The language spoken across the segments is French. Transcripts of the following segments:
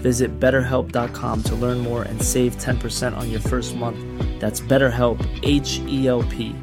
Visit betterhelp.com to learn more and save 10% on your first month. That's BetterHelp, H E L P.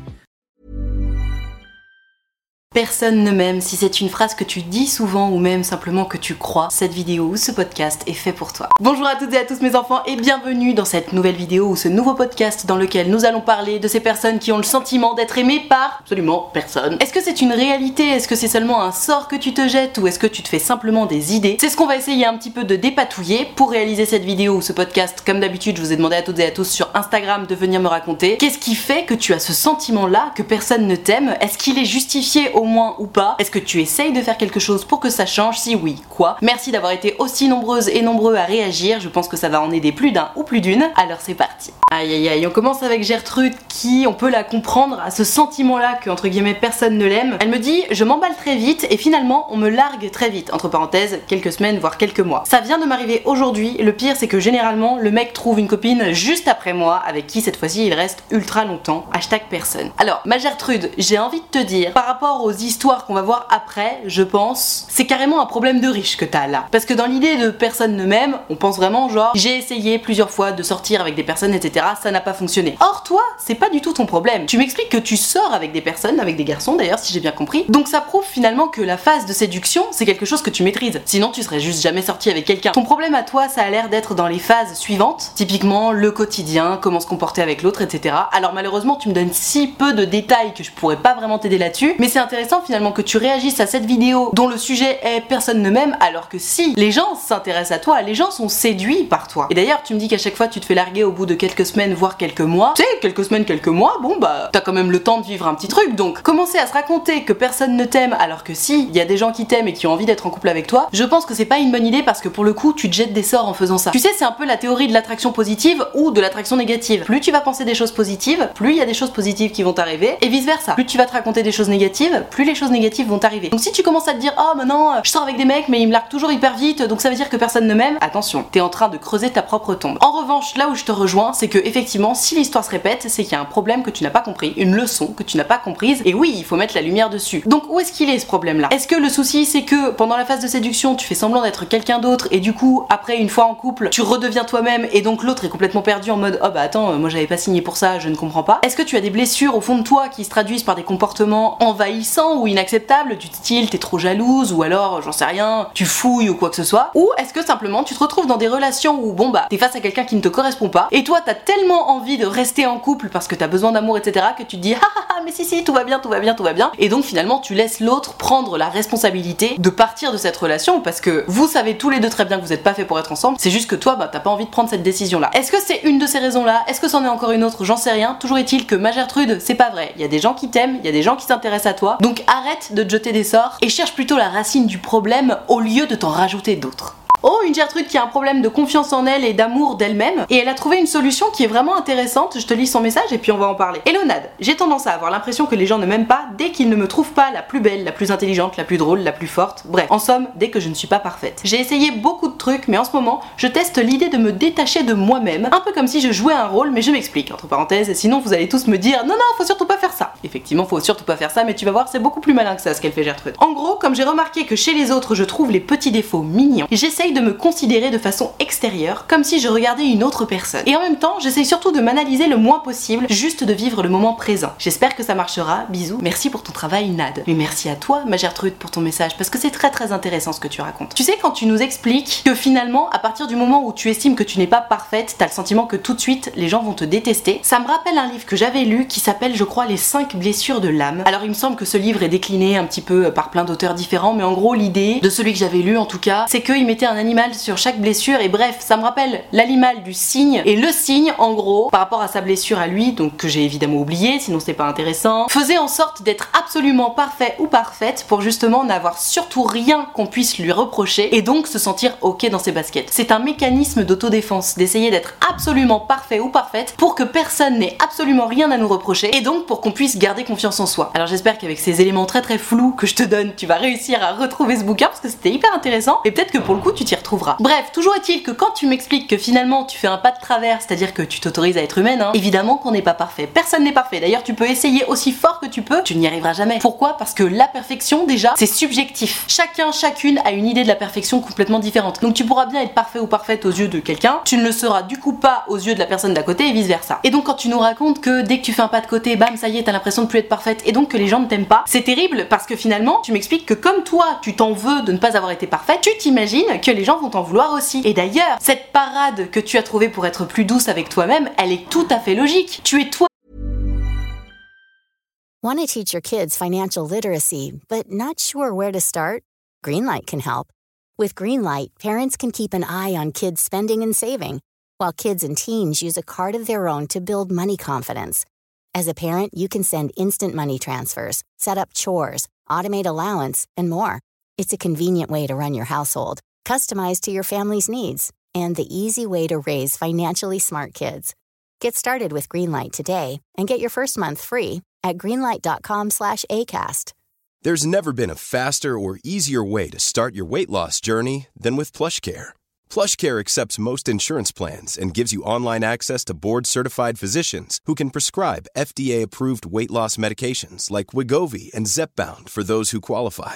Personne ne m'aime si c'est une phrase que tu dis souvent ou même simplement que tu crois. Cette vidéo ou ce podcast est fait pour toi. Bonjour à toutes et à tous mes enfants et bienvenue dans cette nouvelle vidéo ou ce nouveau podcast dans lequel nous allons parler de ces personnes qui ont le sentiment d'être aimées par absolument personne. Est-ce que c'est une réalité? Est-ce que c'est seulement un sort que tu te jettes ou est-ce que tu te fais simplement des idées? C'est ce qu'on va essayer un petit peu de dépatouiller pour réaliser cette vidéo ou ce podcast. Comme d'habitude, je vous ai demandé à toutes et à tous sur Instagram de venir me raconter qu'est-ce qui fait que tu as ce sentiment là que personne ne t'aime? Est-ce qu'il est justifié au moins ou pas Est-ce que tu essayes de faire quelque chose pour que ça change? Si oui, quoi? Merci d'avoir été aussi nombreuses et nombreux à réagir, je pense que ça va en aider plus d'un ou plus d'une. Alors c'est parti. Aïe aïe aïe, on commence avec Gertrude qui, on peut la comprendre, à ce sentiment-là que entre guillemets personne ne l'aime. Elle me dit je m'emballe très vite et finalement on me largue très vite, entre parenthèses, quelques semaines voire quelques mois. Ça vient de m'arriver aujourd'hui, le pire c'est que généralement le mec trouve une copine juste après moi avec qui cette fois-ci il reste ultra longtemps. Hashtag personne. Alors ma Gertrude, j'ai envie de te dire, par rapport aux histoires qu'on va voir après, je pense, c'est carrément un problème de riche que t'as là. Parce que dans l'idée de personne ne m'aime, on pense vraiment genre j'ai essayé plusieurs fois de sortir avec des personnes, etc. Ça n'a pas fonctionné. Or toi, c'est pas du tout ton problème. Tu m'expliques que tu sors avec des personnes, avec des garçons d'ailleurs, si j'ai bien compris. Donc ça prouve finalement que la phase de séduction, c'est quelque chose que tu maîtrises. Sinon, tu serais juste jamais sorti avec quelqu'un. Ton problème à toi, ça a l'air d'être dans les phases suivantes. Typiquement, le quotidien, comment se comporter avec l'autre, etc. Alors malheureusement, tu me donnes si peu de détails que je pourrais pas vraiment t'aider là-dessus. Mais c'est intéressant finalement que tu réagisses à cette vidéo dont le sujet est personne ne m'aime, alors que si les gens s'intéressent à toi, les gens sont séduits par toi. Et d'ailleurs, tu me dis qu'à chaque fois tu te fais larguer au bout de quelques semaines, voire quelques mois. Tu sais, quelques semaines, quelques mois, bon bah t'as quand même le temps de vivre un petit truc. Donc commencer à se raconter que personne ne t'aime, alors que si il y a des gens qui t'aiment et qui ont envie d'être en couple avec toi, je pense que c'est pas une bonne idée parce que pour le coup tu te jettes des sorts en faisant ça. Tu sais, c'est un peu la théorie de l'attraction positive ou de l'attraction négative. Plus tu vas penser des choses positives, plus il y a des choses positives qui vont t'arriver et vice versa. Plus tu vas te raconter des choses négatives, plus les choses négatives vont t'arriver. Donc si tu commences à te dire oh maintenant je sors avec des mecs mais ils me larguent toujours hyper vite donc ça veut dire que personne ne m'aime, attention, t'es en train de creuser ta propre tombe. En revanche, là où je te rejoins, c'est que effectivement si l'histoire se répète, c'est qu'il y a un problème que tu n'as pas compris, une leçon que tu n'as pas comprise et oui, il faut mettre la lumière dessus. Donc où est-ce qu'il est ce problème là Est-ce que le souci c'est que pendant la phase de séduction, tu fais semblant d'être quelqu'un d'autre et du coup après une fois en couple, tu redeviens toi-même et donc l'autre est complètement perdu en mode oh bah attends, moi j'avais pas signé pour ça, je ne comprends pas. Est-ce que tu as des blessures au fond de toi qui se traduisent par des comportements envahissants ou inacceptables du style t'es trop jalouse ou alors j'en sais rien, tu fouilles ou quoi que ce soit Ou est-ce que simplement tu te retrouves dans des relations où bon bah t'es face à quelqu'un qui ne te correspond pas et toi t'as tellement envie de rester en couple parce que t'as besoin d'amour etc que tu te dis ah ah ah mais si si tout va bien tout va bien tout va bien et donc finalement tu laisses l'autre prendre la responsabilité de partir de cette relation parce que vous savez tous les deux très bien que vous êtes pas fait pour être ensemble c'est juste que toi bah t'as pas envie de prendre cette décision là. Est-ce que c'est une de ces raisons là Est-ce que c'en est encore une autre? J'en sais rien. Toujours est-il que ma Gertrude c'est pas vrai. Il y a des gens qui t'aiment, il y a des gens qui s'intéressent à toi donc arrête de te jeter des sorts et cherche plutôt la racine du problème au lieu de t'en rajouter d'autres. Oh, une Gertrude qui a un problème de confiance en elle et d'amour d'elle-même. Et elle a trouvé une solution qui est vraiment intéressante. Je te lis son message et puis on va en parler. Hello Nad, j'ai tendance à avoir l'impression que les gens ne m'aiment pas dès qu'ils ne me trouvent pas la plus belle, la plus intelligente, la plus drôle, la plus forte. Bref, en somme, dès que je ne suis pas parfaite. J'ai essayé beaucoup de trucs, mais en ce moment, je teste l'idée de me détacher de moi-même, un peu comme si je jouais un rôle, mais je m'explique, entre parenthèses, sinon vous allez tous me dire non, non, faut surtout pas faire ça. Effectivement, faut surtout pas faire ça, mais tu vas voir, c'est beaucoup plus malin que ça ce qu'elle fait Gertrude. En gros, comme j'ai remarqué que chez les autres je trouve les petits défauts mignons, j'essaye de me considérer de façon extérieure, comme si je regardais une autre personne. Et en même temps, j'essaye surtout de m'analyser le moins possible, juste de vivre le moment présent. J'espère que ça marchera, bisous, merci pour ton travail Nad. Mais merci à toi, ma Gertrude, pour ton message, parce que c'est très très intéressant ce que tu racontes. Tu sais, quand tu nous expliques que finalement, à partir du moment où tu estimes que tu n'es pas parfaite, t'as le sentiment que tout de suite les gens vont te détester, ça me rappelle un livre que j'avais lu qui s'appelle, je crois, Les 5 blessures de l'âme. Alors il me semble que ce livre est décliné un petit peu par plein d'auteurs différents, mais en gros, l'idée de celui que j'avais lu en tout cas, c'est qu'il mettait un animal sur chaque blessure, et bref, ça me rappelle l'animal du cygne, et le cygne, en gros, par rapport à sa blessure à lui, donc que j'ai évidemment oublié, sinon c'est pas intéressant, faisait en sorte d'être absolument parfait ou parfaite pour justement n'avoir surtout rien qu'on puisse lui reprocher, et donc se sentir ok dans ses baskets. C'est un mécanisme d'autodéfense, d'essayer d'être absolument parfait ou parfaite pour que personne n'ait absolument rien à nous reprocher, et donc pour qu'on puisse garder confiance en soi. Alors j'espère qu'avec ces éléments très très flous que je te donne, tu vas réussir à retrouver ce bouquin parce que c'était hyper intéressant, et peut-être que pour le coup tu t'y retrouveras. Bref, toujours est-il que quand tu m'expliques que finalement tu fais un pas de travers, c'est-à-dire que tu t'autorises à être humaine, hein, évidemment qu'on n'est pas parfait. Personne n'est parfait. D'ailleurs, tu peux essayer aussi fort que tu peux, tu n'y arriveras jamais. Pourquoi? Parce que la perfection, déjà, c'est subjectif. Chacun, chacune a une idée de la perfection complètement différente. Donc tu pourras bien être parfait ou parfaite aux yeux de quelqu'un, tu ne le seras du coup pas aux yeux de la personne d'à côté et vice versa. Et donc quand tu nous racontes que dès que tu fais un pas de côté, bam, ça y est, t'as l'impression de plus être parfaite et donc que les gens ne t'aiment pas, c'est terrible parce que finalement, tu m'expliques que comme toi, tu t'en veux de ne pas avoir été parfaite, tu t'imagines que les gens vont t'en vouloir aussi. Et d'ailleurs, cette parade que tu as trouvée pour être plus douce avec toi-même, elle est tout à fait logique. Tu es toi Want to teach your kids financial literacy, but not sure where to start? Greenlight can help. With Greenlight, parents can keep an eye on kids' spending and saving, while kids and teens use a card of their own to build money confidence. As a parent, you can send instant money transfers, set up chores, automate allowance, and more. It's a convenient way to run your household, customized to your family's needs, and the easy way to raise financially smart kids. Get started with Greenlight today and get your first month free at greenlight.com slash ACAST. There's never been a faster or easier way to start your weight loss journey than with PlushCare. PlushCare accepts most insurance plans and gives you online access to board-certified physicians who can prescribe FDA-approved weight loss medications like Wigovi and Zepbound for those who qualify.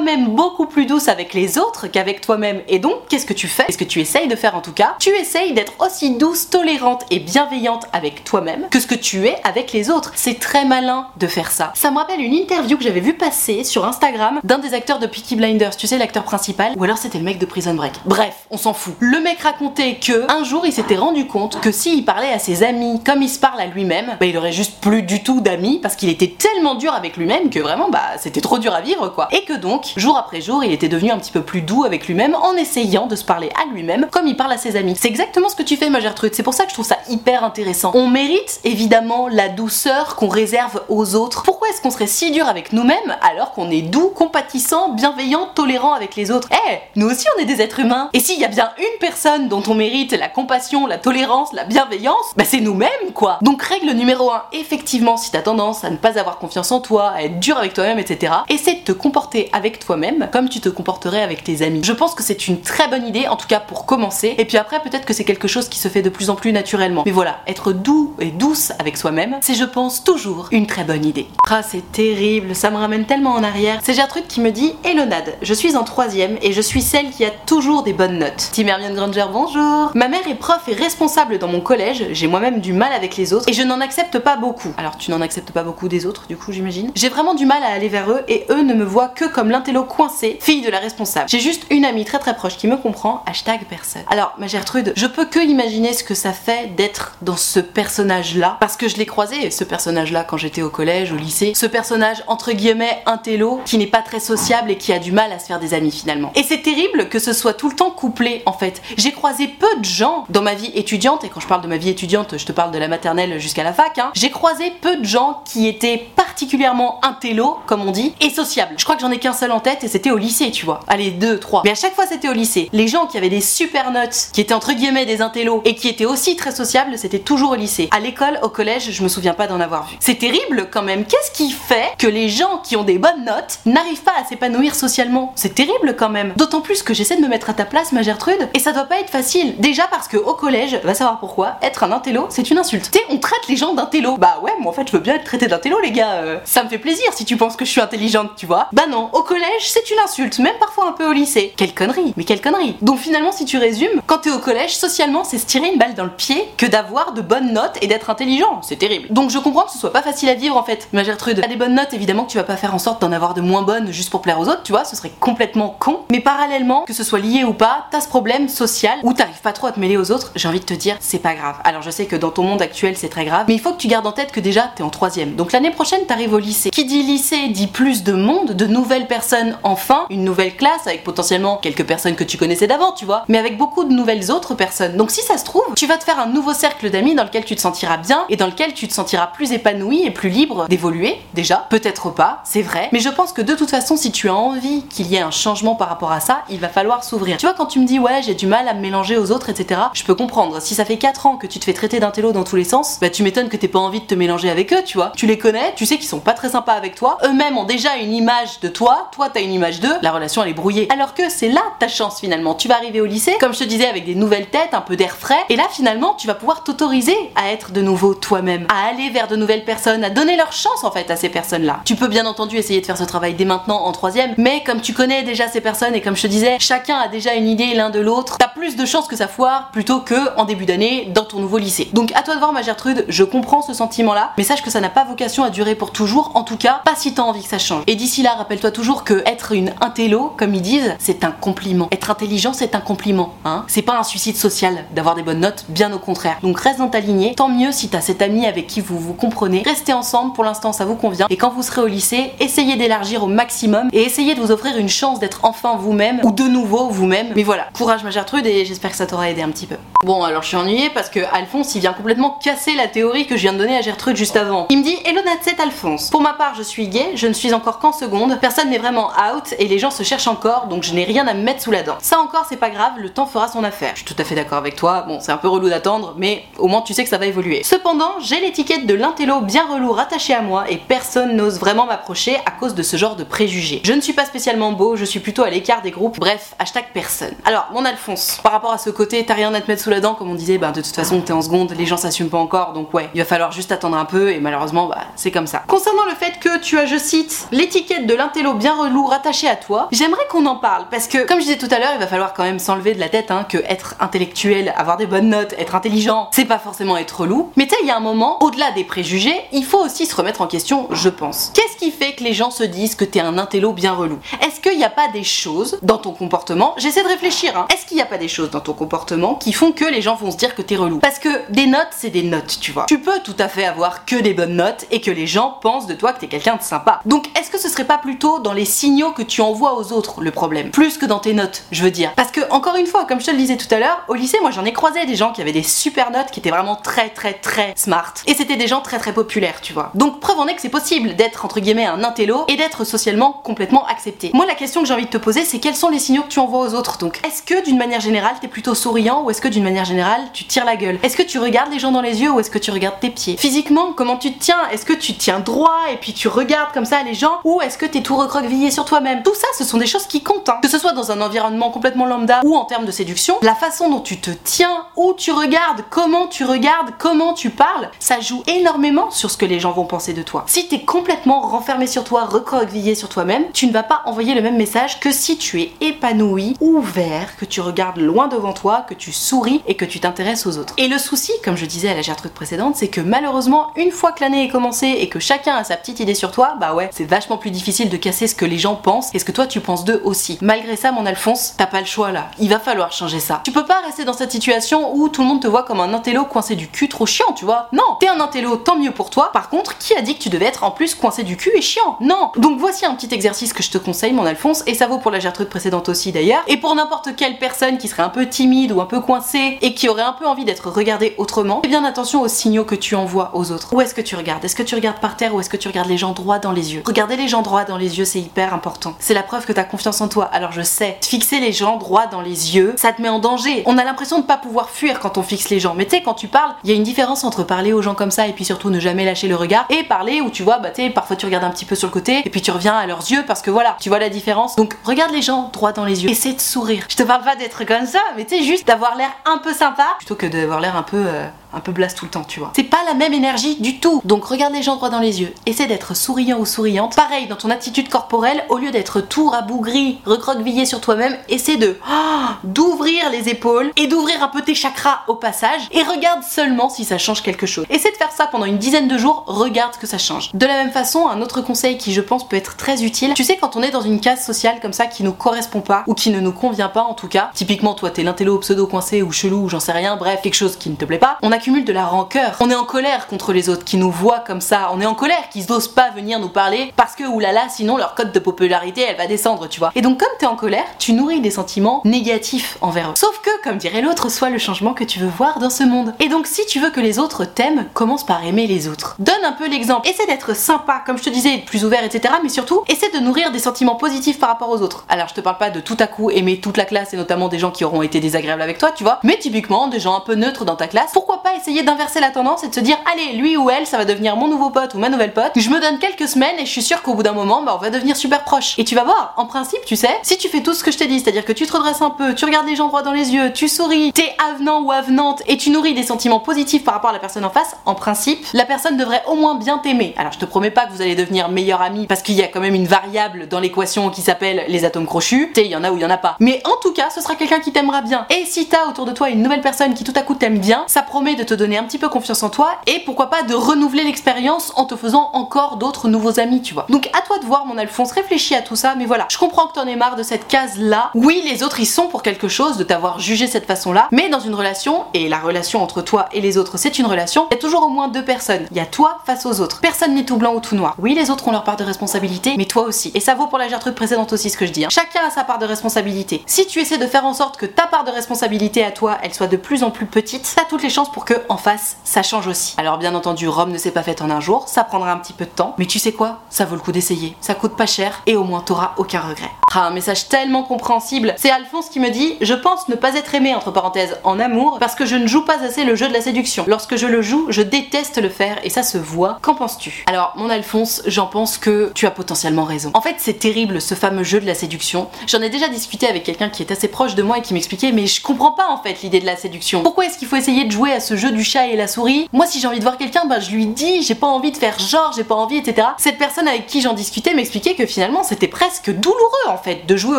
Même beaucoup plus douce avec les autres qu'avec toi-même. Et donc, qu'est-ce que tu fais? Qu'est-ce que tu essayes de faire en tout cas? Tu essayes d'être aussi douce, tolérante et bienveillante avec toi-même que ce que tu es avec les autres. C'est très malin de faire ça. Ça me rappelle une interview que j'avais vu passer sur Instagram d'un des acteurs de Peaky Blinders, tu sais, l'acteur principal, ou alors c'était le mec de Prison Break. Bref, on s'en fout. Le mec racontait que un jour il s'était rendu compte que s'il parlait à ses amis comme il se parle à lui-même, bah il aurait juste plus du tout d'amis parce qu'il était tellement dur avec lui-même que vraiment bah c'était trop dur à vivre quoi. Et que donc jour après jour, il était devenu un petit peu plus doux avec lui-même en essayant de se parler à lui-même comme il parle à ses amis. C'est exactement ce que tu fais, ma Gertrude. C'est pour ça que je trouve ça hyper intéressant. On mérite évidemment la douceur qu'on réserve aux autres. Pourquoi est-ce qu'on serait si dur avec nous-mêmes alors qu'on est doux, compatissant, bienveillant, tolérant avec les autres? Eh, nous aussi on est des êtres humains. Et s'il y a bien une personne dont on mérite la compassion, la tolérance, la bienveillance, bah c'est nous-mêmes quoi. Donc règle numéro 1, effectivement, si t'as tendance à ne pas avoir confiance en toi, à être dur avec toi-même, etc., essaie de te comporter avec toi-même comme tu te comporterais avec tes amis. Je pense que c'est une très bonne idée, en tout cas pour commencer. Et puis après, peut-être que c'est quelque chose qui se fait de plus en plus naturellement. Mais voilà, être doux et douce avec soi-même, c'est je pense toujours une très bonne idée. C'est terrible, ça me ramène tellement en arrière. C'est Gertrude qui me dit Hello Nad, je suis en troisième et je suis celle qui a toujours des bonnes notes. Team Hermione Granger, bonjour Ma mère est prof et responsable dans mon collège, j'ai moi-même du mal avec les autres et je n'en accepte pas beaucoup. Alors tu n'en acceptes pas beaucoup des autres, du coup j'imagine? J'ai vraiment du mal à aller vers eux et eux ne me voient que comme l'intello coincé, fille de la responsable. J'ai juste une amie très très proche qui me comprend, hashtag personne. Alors ma Gertrude, je peux que imaginer ce que ça fait d'être dans ce personnage-là, parce que je l'ai croisé, ce personnage-là, quand j'étais au collège, au lycée, ce personnage entre guillemets intello qui n'est pas très sociable et qui a du mal à se faire des amis finalement. Et c'est terrible que ce soit tout le temps couplé en fait. J'ai croisé peu de gens dans ma vie étudiante, et quand je parle de ma vie étudiante, je te parle de la maternelle jusqu'à la fac, hein. j'ai croisé peu de gens qui étaient particulièrement intello, comme on dit, et sociables. Je crois que j'en ai qu'un seul en tête et c'était au lycée, tu vois. Allez, deux, trois. Mais à chaque fois c'était au lycée. Les gens qui avaient des super notes, qui étaient entre guillemets des intellos et qui étaient aussi très sociables, c'était toujours au lycée. À l'école, au collège, je me souviens pas d'en avoir vu. C'est terrible quand même. Qu'est-ce qui fait que les gens qui ont des bonnes notes n'arrivent pas à s'épanouir socialement C'est terrible quand même. D'autant plus que j'essaie de me mettre à ta place, ma Gertrude, et ça doit pas être facile. Déjà parce que au collège, va savoir pourquoi, être un intello, c'est une insulte. Tu sais, on traite les gens d'intello. Bah ouais, moi en fait, je veux bien être traité d'intello, les gars. Euh, ça me fait plaisir si tu penses que je suis intelligente, tu vois. Bah non, au collège, c'est une insulte, même parfois un peu au lycée. Quelle connerie, mais quelle connerie. Donc finalement, si tu résumes, quand t'es au collège, socialement, c'est se tirer une balle dans le pied que d'avoir de bonnes notes et d'être intelligent. C'est terrible. Donc je comprends que ce soit pas facile à vivre en fait. Ma Gertrude, t'as des bonnes notes, évidemment que tu vas pas faire en sorte d'en avoir de moins bonnes juste pour plaire aux autres, tu vois, ce serait complètement con. Mais parallèlement, que ce soit lié ou pas, t'as ce problème social où t'arrives pas trop à te mêler aux autres, j'ai envie de te dire, c'est pas grave. Alors je sais que dans ton monde actuel, c'est très grave, mais il faut que tu gardes en tête que déjà, t'es en troisième. Donc l'année prochaine, t'arrives au lycée. Qui dit lycée dit plus de monde, de nouvelles personnes enfin, une nouvelle classe avec potentiellement quelques personnes que tu connaissais d'avant, tu vois, mais avec beaucoup de nouvelles autres personnes. Donc si ça se trouve, tu vas te faire un nouveau cercle d'amis dans lequel tu te sentiras bien et dans lequel tu te sentiras plus épanoui et plus libre d'évoluer, déjà. Peut-être pas, c'est vrai, mais je pense que de toute façon, si tu as envie qu'il y ait un changement par rapport à ça, il va falloir s'ouvrir. Tu vois, quand tu me dis ouais, j'ai du mal à me mélanger aux autres, etc., je peux comprendre. Si ça fait 4 ans que tu te fais traiter d'intello dans tous les sens, bah tu m'étonnes que t'aies pas envie de te mélanger avec eux, tu vois. Tu les connais, tu sais qu'ils sont pas très sympas avec toi, eux-mêmes ont déjà une image de toi, toi t'as une image d'eux, la relation elle est brouillée. Alors que c'est là ta chance finalement. Tu vas arriver au lycée, comme je te disais, avec des nouvelles têtes, un peu d'air frais, et là finalement tu vas pouvoir t'autoriser à être de nouveau toi-même, à aller vers de nouvelles personnes, à donner leur chance en fait à ces personnes-là. Tu peux bien entendu essayer de faire ce travail dès maintenant en troisième, mais comme tu connais déjà ces personnes et comme je te disais, chacun a déjà une idée l'un de l'autre, t'as plus de chances que ça foire plutôt que en début d'année dans ton nouveau lycée. Donc à toi de voir ma Gertrude, je comprends ce sentiment-là, mais sache que ça n'a pas vocation à durer pour toujours, en tout cas pas si t'as envie que ça change. Et d'ici là, rappelle-toi toujours que être une intello, comme ils disent, c'est un compliment. Être intelligent, c'est un compliment, hein. C'est pas un suicide social d'avoir des bonnes notes, bien au contraire. Donc reste dans ta lignée, tant mieux si t'as cet ami avec qui vous vous comprenez. Restez ensemble, pour l'instant ça vous convient. Et quand vous serez au lycée, essayez d'élargir au maximum et essayez de vous offrir une chance d'être enfin vous-même ou de nouveau vous-même. Mais voilà, courage ma Gertrude et j'espère que ça t'aura aidé un petit peu. Bon, alors je suis ennuyée parce que Alphonse il vient complètement casser la théorie que je viens de donner à Gertrude juste avant. Il me dit Hello c'est Alphonse. Pour ma part, je suis gay, je ne suis encore qu'en seconde, personne n'est vraiment out et les gens se cherchent encore donc je n'ai rien à me mettre sous la dent. Ça encore, c'est pas grave, le temps fera son affaire. Je suis tout à fait d'accord avec toi, bon, c'est un peu relou d'attendre, mais au moins tu sais que ça va évoluer. Cependant, j'ai l'étiquette de l'intello bien relou rattachée à moi et personne n'ose vraiment m'approcher à cause de ce genre de préjugés. Je ne suis pas spécialement beau, je suis plutôt à l'écart des groupes, bref, hashtag personne. Alors, mon Alphonse, par rapport à ce côté, t'as rien à te mettre sous la dent, comme on disait, bah de toute façon t'es en seconde, les gens s'assument pas encore, donc ouais, il va falloir juste attendre un peu et malheureusement, bah c'est comme ça. Concernant le fait que tu as, je cite, l'étiquette de l'intello bien relou rattachée à toi, j'aimerais qu'on en parle parce que, comme je disais tout à l'heure, il va falloir quand même s'enlever de la tête hein, que être intellectuel, avoir des bonnes notes, être intelligent, c'est pas forcément être relou. Mais tu sais, il y a un moment, au-delà des préjugés, il faut aussi se remettre en question, je pense. Qu'est-ce qui fait que les gens se disent que t'es un intello bien relou? Est-ce qu'il n'y a pas des choses dans ton comportement? J'essaie de réfléchir, hein. Est-ce qu'il n'y a pas des choses dans ton comportement qui font que les gens vont se dire que t'es relou? Parce que des notes, c'est des notes, tu vois. Tu peux tout à fait avoir que des bonnes notes et que les gens pensent de toi que t'es quelqu'un de sympa. Donc, est-ce que ce serait pas plutôt dans les signaux que tu envoies aux autres le problème? Plus que dans tes notes, je veux dire. Parce que, encore une fois, comme je te le disais tout à l'heure, au lycée, moi j'en ai croisé des gens qui avaient des super notes, qui étaient vraiment très très très smart. Et c'était des gens très très populaires, tu vois. Donc, preuve en est c'est possible d'être entre guillemets un intello et d'être socialement complètement accepté. Moi, la question que j'ai envie de te poser, c'est quels sont les signaux que tu envoies aux autres Donc, est-ce que d'une manière générale, t'es plutôt souriant ou est-ce que d'une manière générale, tu tires la gueule? Est-ce que tu regardes les gens dans les yeux ou est-ce que tu regardes tes pieds? Physiquement, comment tu te tiens? Est-ce que tu tiens droit et puis tu regardes comme ça les gens ou est-ce que t'es tout recroquevillé sur toi-même? Tout ça, ce sont des choses qui comptent. hein. Que ce soit dans un environnement complètement lambda ou en termes de séduction, la façon dont tu te tiens, où tu regardes, comment tu regardes, comment tu parles, ça joue énormément sur ce que les gens vont penser de toi. Si t'es complètement renfermé sur toi, recroquevillé sur toi-même, tu ne vas pas envoyer le même message que si tu es épanoui, ouvert, que tu regardes loin devant toi, que tu souris et que tu t'intéresses aux autres. Et le souci, comme je disais à la Gertrude précédente, c'est que malheureusement, une fois que l'année est commencée et que chacun a sa petite idée sur toi, bah ouais, c'est vachement plus difficile de casser ce que les gens pensent et ce que toi tu penses d'eux aussi. Malgré ça, mon Alphonse, t'as pas le choix là. Il va falloir changer ça. Tu peux pas rester dans cette situation où tout le monde te voit comme un intello coincé du cul trop chiant, tu vois. Non, t'es un intello, tant mieux pour toi. Par contre, qui a dit que tu devais être en plus coincé du cul et chiant Non. Donc voici un petit exercice que je te conseille, mon Alphonse, et ça vaut pour la Gertrude précédente aussi d'ailleurs, et pour n'importe quelle personne qui serait un peu timide ou un peu coincée et qui aurait un peu envie d'être regardée autrement. Fais bien attention aux signaux que tu envoies aux autres. Où est-ce que tu regardes? Est-ce que tu regardes par terre ou est-ce que tu regardes les gens droit dans les yeux? Regarder les gens droit dans les yeux, c'est hyper important. C'est la preuve que t'as confiance en toi. Alors je sais, fixer les gens droit dans les yeux, ça te met en danger. On a l'impression de pas pouvoir fuir quand on fixe les gens. Mais tu sais, quand tu parles, il y a une différence entre parler aux gens comme ça et puis surtout ne jamais lâcher le regard et parler où tu vois, bah tu parfois tu regardes un petit peu sur le côté et puis tu reviens à leurs yeux parce que voilà, tu vois la différence. Donc regarde les gens droit dans les yeux. Essaie de sourire. Je te parle pas d'être comme ça, mais tu sais, juste d'avoir l'air un peu sympa plutôt que d'avoir l'air un peu. Euh, un peu tout le temps, tu vois. C'est pas la même énergie du tout. Donc regarde les gens droit dans les yeux. Essaie d'être souriant ou souriante. Pareil, dans ton attitude corporelle, au lieu d'être tout rabougri, recroquevillé sur toi-même, essaie de d'ouvrir les épaules et d'ouvrir un peu tes chakras au passage et regarde seulement si ça change quelque chose. Essaie de faire ça pendant une dizaine de jours, regarde ce que ça change. De la même façon, un autre conseil qui je pense peut être très utile, tu sais quand on est dans une case sociale comme ça qui nous correspond pas ou qui ne nous convient pas en tout cas, typiquement toi t'es l'intello pseudo coincé ou chelou ou j'en sais rien, bref, quelque chose qui ne te plaît pas, on accumule de la rancœur. On est en colère contre les autres qui nous voient comme ça. On est en colère qu'ils n'osent pas venir nous parler parce que oulala, sinon leur cote de popularité elle va descendre, tu vois. Et donc comme t'es en colère, tu nourris des sentiments négatifs envers eux. Sauf que, comme dirait l'autre, sois le changement que tu veux voir dans ce monde. Et donc si tu veux que les autres t'aiment, commence par aimer les autres. Donne un peu l'exemple. Essaie d'être sympa, comme je te disais, plus ouvert, etc. Mais surtout, essaie de nourrir des sentiments positifs par rapport aux autres. Alors je te parle pas de tout à coup aimer toute la classe et notamment des gens qui auront été désagréables avec toi, tu vois. Mais typiquement des gens un peu neutres dans ta classe. Pourquoi pas essayer d'inverser la tendance et de se dire allez lui ou elle ça va devenir mon nouveau pote ou ma nouvelle pote je me donne quelques semaines et je suis sûre qu'au bout d'un moment bah, on va devenir super proche et tu vas voir en principe tu sais si tu fais tout ce que je t'ai dit c'est à dire que tu te redresses un peu tu regardes les gens droit dans les yeux tu souris t'es avenant ou avenante et tu nourris des sentiments positifs par rapport à la personne en face en principe la personne devrait au moins bien t'aimer alors je te promets pas que vous allez devenir meilleur ami parce qu'il y a quand même une variable dans l'équation qui s'appelle les atomes crochus tu il y en a ou il y en a pas mais en tout cas ce sera quelqu'un qui t'aimera bien et si t'as autour de toi une nouvelle personne qui tout à coup t'aime bien ça promet de te donner un petit peu confiance en toi et pourquoi pas de renouveler l'expérience en te faisant encore d'autres nouveaux amis, tu vois. Donc à toi de voir, mon Alphonse, réfléchis à tout ça, mais voilà, je comprends que t'en aies marre de cette case-là. Oui, les autres, ils sont pour quelque chose, de t'avoir jugé cette façon-là, mais dans une relation, et la relation entre toi et les autres, c'est une relation, il y a toujours au moins deux personnes. Il y a toi face aux autres. N'est tout blanc ou tout noir. Oui, les autres ont leur part de responsabilité, mais toi aussi. Et ça vaut pour la Gertrude précédente aussi ce que je dis. Hein. Chacun a sa part de responsabilité. Si tu essaies de faire en sorte que ta part de responsabilité à toi, elle soit de plus en plus petite, t'as toutes les chances pour que en face, ça change aussi. Alors bien entendu, Rome ne s'est pas faite en un jour, ça prendra un petit peu de temps, mais tu sais quoi? Ça vaut le coup d'essayer. Ça coûte pas cher et au moins t'auras aucun regret. Ah, un message tellement compréhensible. C'est Alphonse qui me dit Je pense ne pas être aimé, entre parenthèses, en amour, parce que je ne joue pas assez le jeu de la séduction. Lorsque je le joue, je déteste le faire et ça se voit. Qu'en penses-tu? Alors, mon Alphonse, j'en pense que tu as potentiellement raison. En fait, c'est terrible ce fameux jeu de la séduction. J'en ai déjà discuté avec quelqu'un qui est assez proche de moi et qui m'expliquait Mais je comprends pas en fait l'idée de la séduction. Pourquoi est-ce qu'il faut essayer de jouer à ce jeu du chat et la souris? Moi, si j'ai envie de voir quelqu'un, bah je lui dis J'ai pas envie de faire genre, j'ai pas envie, etc. Cette personne avec qui j'en discutais m'expliquait que finalement, c'était presque douloureux en fait de jouer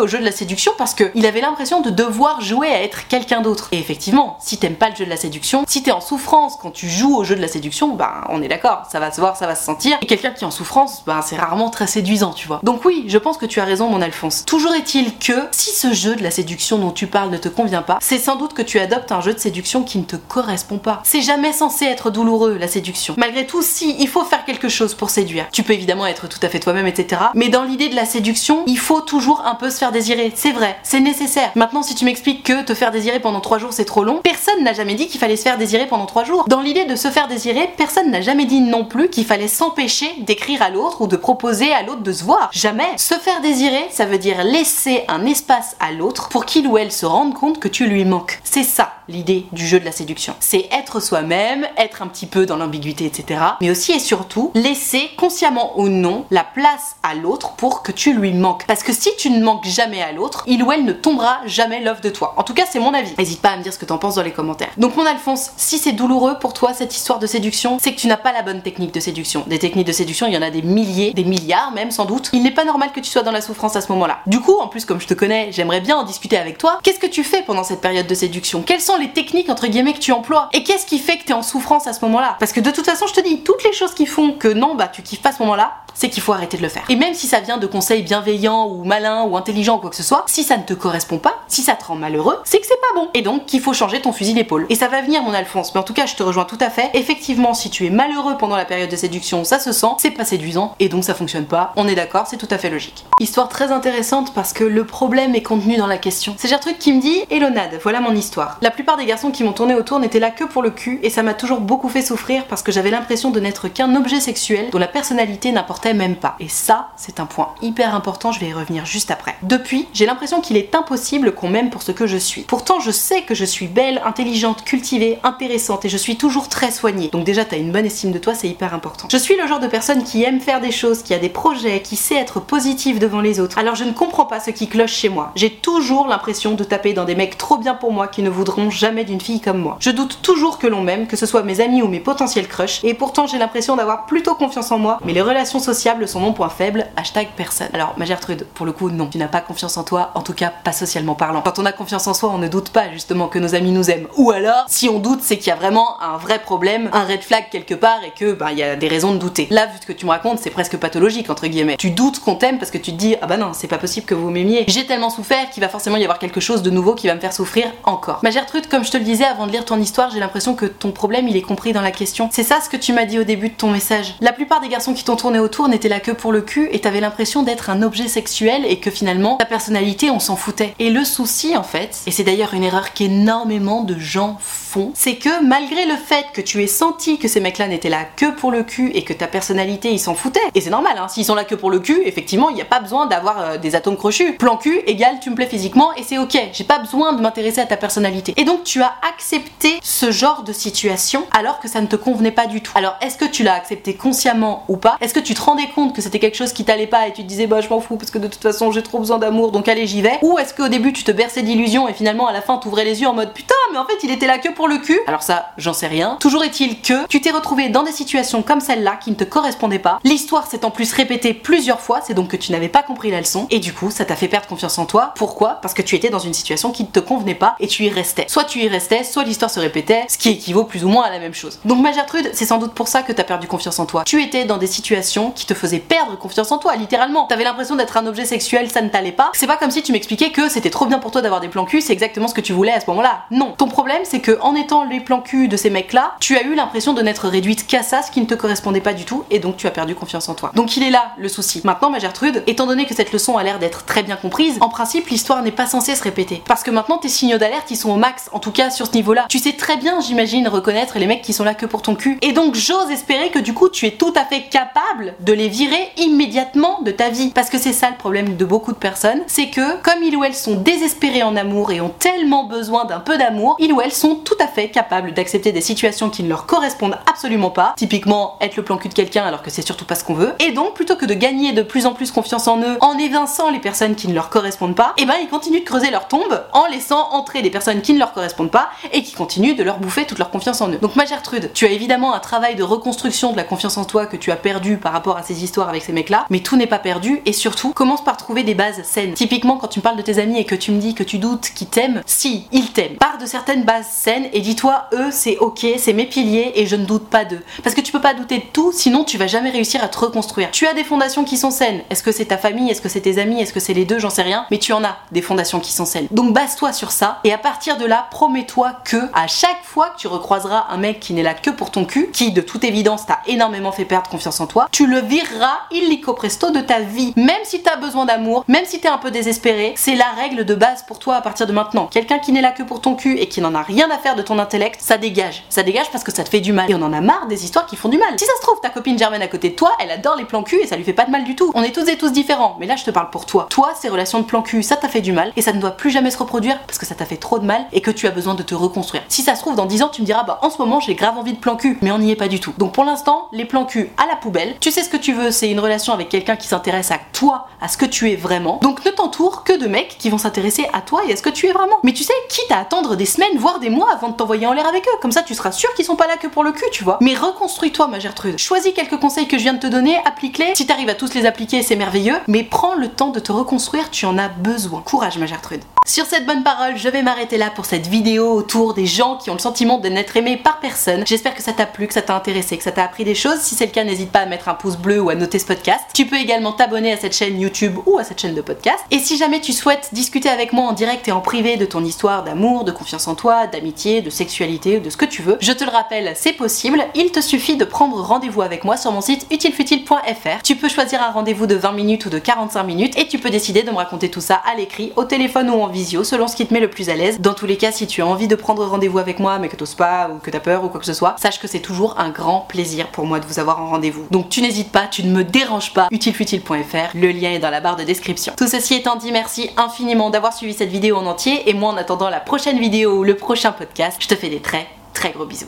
au jeu de la séduction parce qu'il avait l'impression de devoir jouer à être quelqu'un d'autre. Et effectivement, si t'aimes pas le jeu de la séduction, si t'es en souffrance quand tu joues au jeu de la séduction, bah on est d'accord, ça va se voir, ça va se sentir. Et quelqu'un qui est en souffrance, bah c'est rarement très séduisant, tu vois. Donc oui, je pense que tu as raison, mon Alphonse. Toujours est-il que si ce jeu de la séduction dont tu parles ne te convient pas, c'est sans doute que tu adoptes un jeu de séduction qui ne te correspond pas. C'est jamais censé être douloureux, la séduction. Malgré tout, si il faut faire quelque chose pour séduire, tu peux évidemment être tout à fait toi-même, etc. Mais dans l'idée de la séduction, il faut toujours un peu se faire désirer. C'est vrai, c'est nécessaire. Maintenant, si tu m'expliques que te faire désirer pendant trois jours c'est trop long, personne n'a jamais dit qu'il fallait se faire désirer pendant trois jours. Dans l'idée de se faire désirer, personne n'a jamais dit non plus qu'il fallait s'empêcher d'écrire à l'autre ou de proposer à l'autre de se voir. Jamais. Se faire désirer, ça veut dire laisser un espace à l'autre pour qu'il ou elle se rende compte que tu lui manques. C'est ça l'idée du jeu de la séduction. C'est être soi-même, être un petit peu dans l'ambiguïté, etc. Mais aussi et surtout laisser consciemment ou non la place à l'autre pour que tu lui manques. Parce que si tu ne manques jamais à l'autre, il ou elle ne tombera jamais l'offre de toi. En tout cas, c'est mon avis. N'hésite pas à me dire ce que t'en penses dans les commentaires. Donc mon Alphonse, si c'est douloureux pour toi cette histoire de séduction, c'est que tu n'as pas la bonne technique de séduction. Des techniques de séduction, il y en a des milliers, des milliards même sans doute. Il n'est pas normal que tu sois dans la souffrance à ce moment-là. Du coup, en plus comme je te connais, j'aimerais bien en discuter avec toi. Qu'est-ce que tu fais pendant cette période de séduction? Quels sont les techniques entre guillemets que tu emploies Et qu'est-ce qui fait que t'es en souffrance à ce moment-là? Parce que de toute façon, je te dis, toutes les choses qui font que non, bah tu kiffes pas ce moment-là, c'est qu'il faut arrêter de le faire. Et même si ça vient de conseils bienveillants ou malins ou intelligents ou quoi que ce soit, si ça ne te correspond pas, si ça te rend malheureux, c'est que c'est pas bon. Et donc qu'il faut changer ton fusil d'épaule. Et ça va venir mon Alphonse, mais en tout cas je te rejoins tout à fait. Effectivement, si tu es malheureux pendant la période de séduction, ça se sent, c'est pas séduisant et donc ça fonctionne pas. On est d'accord, c'est tout à fait logique. Histoire très intéressante parce que le problème est contenu dans la question. C'est Gertrude qui me dit Elonade, voilà mon histoire. La plupart des garçons qui m'ont tourné autour n'étaient là que pour le cul et ça m'a toujours beaucoup fait souffrir parce que j'avais l'impression de n'être qu'un objet sexuel dont la personnalité n'importait même pas. Et ça, c'est un point hyper important, je vais y revenir juste après. Depuis, j'ai l'impression qu'il est impossible qu'on m'aime pour ce que je suis. Pourtant, je sais que je suis belle, intelligente, cultivée, intéressante et je suis toujours très soignée. Donc déjà, t'as une bonne estime de toi, c'est hyper important. Je suis le genre de personne qui aime faire des choses, qui a des projets, qui sait être positive devant les autres. Alors je ne comprends pas ce qui cloche chez moi. J'ai toujours l'impression de taper dans des mecs trop bien pour moi qui ne voudront jamais d'une fille comme moi. Je doute toujours que l'on m'aime, que ce soit mes amis ou mes potentiels crushs, et pourtant j'ai l'impression d'avoir plutôt confiance en moi, mais les relations sociables sont mon point faible, hashtag personne. Alors, ma Gertrude, pour le coup, non, tu n'as pas confiance en toi, en tout cas pas socialement parlant. Quand on a confiance en soi, on ne doute pas justement que nos amis nous aiment. Ou alors, si on doute, c'est qu'il y a vraiment un vrai problème, un red flag quelque part et que bah il y a des raisons de douter. Là, vu ce que tu me racontes, c'est presque pathologique entre guillemets. Tu doutes qu'on t'aime parce que tu te dis ah bah non, c'est pas possible que vous m'aimiez. J'ai tellement souffert qu'il va forcément y avoir quelque chose de nouveau qui va me faire souffrir encore. Ma Gertrude, comme je te le disais avant de lire ton histoire, j'ai l'impression que ton problème il est compris dans la question. C'est ça ce que tu m'as dit au début de ton message. La plupart des garçons qui t'ont tourné autour n'étaient là que pour le cul et t'avais l'impression d'être un objet sexuel et que finalement ta personnalité on s'en foutait. Et le souci en fait, et c'est d'ailleurs une erreur qu'énormément de gens font, c'est que malgré le fait que tu aies senti que ces mecs-là n'étaient là que pour le cul et que ta personnalité ils s'en foutaient, et c'est normal, hein, s'ils sont là que pour le cul, effectivement il n'y a pas besoin d'avoir euh, des atomes crochus. Plan cul égale tu me plais physiquement et c'est ok, j'ai pas besoin de m'intéresser à ta personnalité. Et donc tu as accepté ce genre de situation alors que ça ne te convenait pas du tout. Alors est-ce que tu l'as accepté consciemment ou pas? Est-ce que tu te rendais compte que c'était quelque chose qui t'allait pas et tu te disais bah je m'en fous parce que de toute façon j'ai trop besoin d'amour donc allez j'y vais? Ou est-ce qu'au début tu te berçais d'illusions et finalement à la fin t'ouvrais les yeux en mode putain mais en fait il était là que pour le cul? Alors ça j'en sais rien. Toujours est-il que tu t'es retrouvé dans des situations comme celle-là qui ne te correspondaient pas. L'histoire s'est en plus répétée plusieurs fois, c'est donc que tu n'avais pas compris la leçon et du coup ça t'a fait perdre confiance en toi. Pourquoi? Parce que tu étais dans une situation qui ne te convenait pas et tu y restais. Tu y restais, soit l'histoire se répétait, ce qui équivaut plus ou moins à la même chose. Donc ma Gertrude, c'est sans doute pour ça que t'as perdu confiance en toi. Tu étais dans des situations qui te faisaient perdre confiance en toi, littéralement. T'avais l'impression d'être un objet sexuel, ça ne t'allait pas. C'est pas comme si tu m'expliquais que c'était trop bien pour toi d'avoir des plans cul, c'est exactement ce que tu voulais à ce moment-là. Non. Ton problème, c'est que en étant les plans cul de ces mecs-là, tu as eu l'impression de n'être réduite qu'à ça, ce qui ne te correspondait pas du tout, et donc tu as perdu confiance en toi. Donc il est là le souci. Maintenant, ma Gertrude, étant donné que cette leçon a l'air d'être très bien comprise, en principe, l'histoire n'est pas censée se répéter. Parce que maintenant, tes signaux d'alerte, ils sont au max, en tout cas sur ce niveau-là. Tu sais très bien, j'imagine, reconnaître les mecs qui sont là que pour ton cul. Et donc, j'ose espérer que du coup, tu es tout à fait capable de les virer immédiatement de ta vie. Parce que c'est ça le problème de beaucoup de personnes, c'est que comme ils ou elles sont désespérés en amour et ont tellement besoin d'un peu d'amour, ils ou elles sont tout à fait capables d'accepter des situations qui ne leur correspondent absolument pas. Typiquement, être le plan cul de quelqu'un alors que c'est surtout pas ce qu'on veut. Et donc, plutôt que de gagner de plus en plus confiance en eux en évinçant les personnes qui ne leur correspondent pas, et ben ils continuent de creuser leur tombe en laissant entrer des personnes qui ne leur correspondent pas et qui continuent de leur bouffer toute leur confiance en eux. Donc ma Gertrude, tu as évidemment un travail de reconstruction de la confiance en toi que tu as perdu par rapport à ces histoires avec ces mecs-là, mais tout n'est pas perdu et surtout commence par trouver des bases saines. Typiquement quand tu me parles de tes amis et que tu me dis que tu doutes qu'ils t'aiment, si ils t'aiment, pars de certaines bases saines et dis-toi eux c'est ok, c'est mes piliers et je ne doute pas d'eux. Parce que tu peux pas douter de tout, sinon tu vas jamais réussir à te reconstruire. Tu as des fondations qui sont saines. Est-ce que c'est ta famille, est-ce que c'est tes amis, est-ce que c'est les deux, j'en sais rien, mais tu en as des fondations qui sont saines. Donc base-toi sur ça et à partir de là, promets-toi que à chaque fois que tu recroiseras un mec qui n'est là que pour ton cul, qui de toute évidence t'a énormément fait perdre confiance en toi, tu le vireras illico presto de ta vie. Même si t'as besoin d'amour, même si t'es un peu désespéré, c'est la règle de base pour toi à partir de maintenant. Quelqu'un qui n'est là que pour ton cul et qui n'en a rien à faire de ton intellect, ça dégage. Ça dégage parce que ça te fait du mal. Et on en a marre des histoires qui font du mal. Si ça se trouve, ta copine Germaine à côté de toi, elle adore les plans cul et ça lui fait pas de mal du tout. On est tous et tous différents, mais là je te parle pour toi. Toi, ces relations de plan cul, ça t'a fait du mal et ça ne doit plus jamais se reproduire parce que ça t'a fait trop de mal et que tu as besoin de te reconstruire. Si ça se trouve, dans 10 ans, tu me diras, bah en ce moment j'ai grave envie de plan cul, mais on n'y est pas du tout. Donc pour l'instant, les plans cul à la poubelle. Tu sais ce que tu veux, c'est une relation avec quelqu'un qui s'intéresse à toi, à ce que tu es vraiment. Donc ne t'entoure que de mecs qui vont s'intéresser à toi et à ce que tu es vraiment. Mais tu sais, quitte à attendre des semaines, voire des mois avant de t'envoyer en l'air avec eux, comme ça tu seras sûr qu'ils sont pas là que pour le cul, tu vois. Mais reconstruis-toi, ma Gertrude. Choisis quelques conseils que je viens de te donner, applique-les. Si t'arrives à tous les appliquer, c'est merveilleux. mais prends le temps de te reconstruire, tu en as besoin. Courage ma Gertrude. Sur cette bonne parole, je vais m'arrêter là pour cette vidéo autour des gens qui ont le sentiment de n'être aimés par personne. J'espère que ça t'a plu, que ça t'a intéressé, que ça t'a appris des choses. Si c'est le cas, n'hésite pas à mettre un pouce bleu ou à noter ce podcast. Tu peux également t'abonner à cette chaîne YouTube ou à cette chaîne de podcast. Et si jamais tu souhaites discuter avec moi en direct et en privé de ton histoire d'amour, de confiance en toi, d'amitié, de sexualité, de ce que tu veux, je te le rappelle, c'est possible. Il te suffit de prendre rendez-vous avec moi sur mon site utilefutile.fr. Tu peux choisir un rendez-vous de 20 minutes ou de 45 minutes et tu peux décider de me raconter tout ça à l'écrit, au téléphone ou en visio, selon ce qui te met le plus à l'aise. Dans tous les cas, si tu as envie de prendre rendez-vous avec moi mais que t'oses pas ou que t'as peur ou quoi que ce soit, sache que c'est toujours un grand plaisir pour moi de vous avoir en rendez-vous. Donc tu n'hésites pas, tu ne me déranges pas, utilefutile.fr, le lien est dans la barre de description. Tout ceci étant dit, merci infiniment d'avoir suivi cette vidéo en entier et moi en attendant la prochaine vidéo ou le prochain podcast, je te fais des très très gros bisous.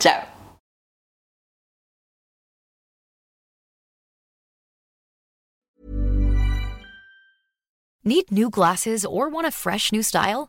Ciao Need glasses or want a fresh new style?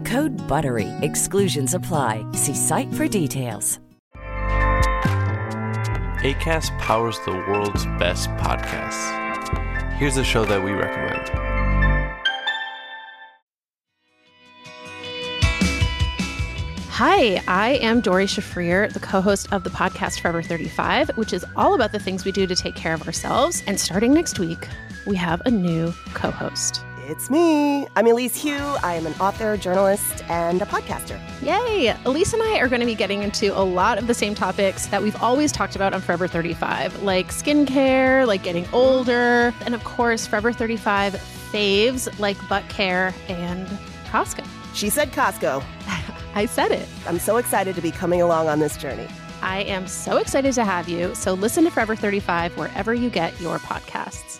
Code BUTTERY. Exclusions apply. See site for details. ACAST powers the world's best podcasts. Here's a show that we recommend. Hi, I am Dory Shafrir, the co host of the podcast Forever 35, which is all about the things we do to take care of ourselves. And starting next week, we have a new co host. It's me. I'm Elise Hugh. I am an author, journalist, and a podcaster. Yay! Elise and I are going to be getting into a lot of the same topics that we've always talked about on Forever 35, like skincare, like getting older, and of course, Forever 35 faves like butt care and Costco. She said Costco. I said it. I'm so excited to be coming along on this journey. I am so excited to have you. So listen to Forever 35 wherever you get your podcasts.